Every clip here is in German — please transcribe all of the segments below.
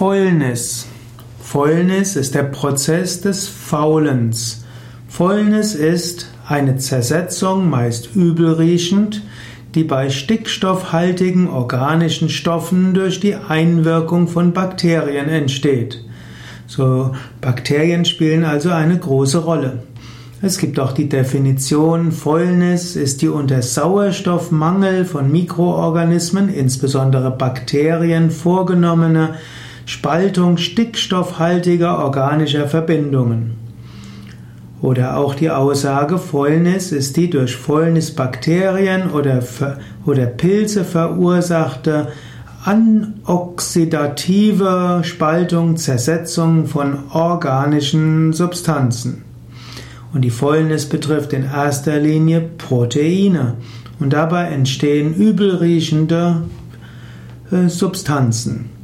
Fäulnis. Fäulnis ist der Prozess des Faulens. Fäulnis ist eine Zersetzung, meist übelriechend, die bei stickstoffhaltigen organischen Stoffen durch die Einwirkung von Bakterien entsteht. So, Bakterien spielen also eine große Rolle. Es gibt auch die Definition, Fäulnis ist die unter Sauerstoffmangel von Mikroorganismen, insbesondere Bakterien, vorgenommene Spaltung stickstoffhaltiger organischer Verbindungen. Oder auch die Aussage, Fäulnis ist die durch Fäulnisbakterien oder, oder Pilze verursachte anoxidative Spaltung, Zersetzung von organischen Substanzen. Und die Fäulnis betrifft in erster Linie Proteine. Und dabei entstehen übelriechende äh, Substanzen.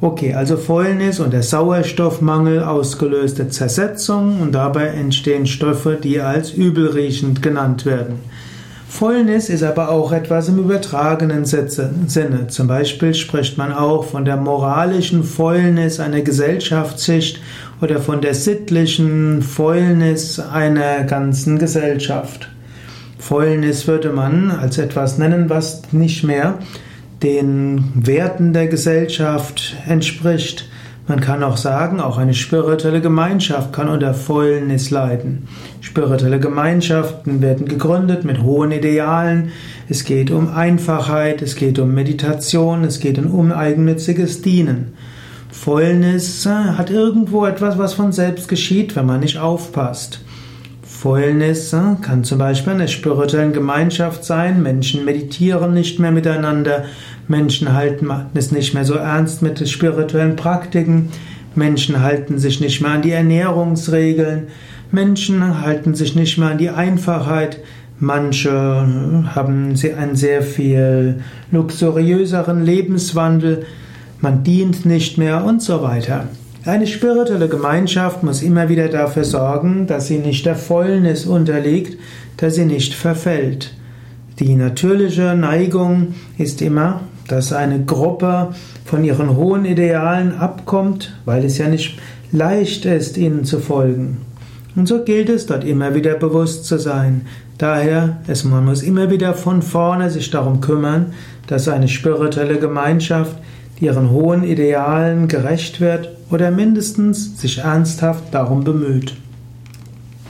Okay, also Fäulnis und der Sauerstoffmangel ausgelöste Zersetzung und dabei entstehen Stoffe, die als übelriechend genannt werden. Fäulnis ist aber auch etwas im übertragenen Sinne. Zum Beispiel spricht man auch von der moralischen Fäulnis einer Gesellschaftsschicht oder von der sittlichen Fäulnis einer ganzen Gesellschaft. Fäulnis würde man als etwas nennen, was nicht mehr den Werten der Gesellschaft entspricht. Man kann auch sagen, auch eine spirituelle Gemeinschaft kann unter Fäulnis leiden. Spirituelle Gemeinschaften werden gegründet mit hohen Idealen. Es geht um Einfachheit, es geht um Meditation, es geht um uneigennütziges Dienen. Fäulnis hat irgendwo etwas, was von selbst geschieht, wenn man nicht aufpasst. Fäulnis kann zum Beispiel eine spirituelle Gemeinschaft sein. Menschen meditieren nicht mehr miteinander. Menschen halten es nicht mehr so ernst mit spirituellen Praktiken. Menschen halten sich nicht mehr an die Ernährungsregeln. Menschen halten sich nicht mehr an die Einfachheit. Manche haben einen sehr viel luxuriöseren Lebenswandel. Man dient nicht mehr und so weiter. Eine spirituelle Gemeinschaft muss immer wieder dafür sorgen, dass sie nicht der Fäulnis unterliegt, dass sie nicht verfällt. Die natürliche Neigung ist immer, dass eine Gruppe von ihren hohen Idealen abkommt, weil es ja nicht leicht ist, ihnen zu folgen. Und so gilt es, dort immer wieder bewusst zu sein. Daher, es, man muss immer wieder von vorne sich darum kümmern, dass eine spirituelle Gemeinschaft ihren hohen Idealen gerecht wird oder mindestens sich ernsthaft darum bemüht.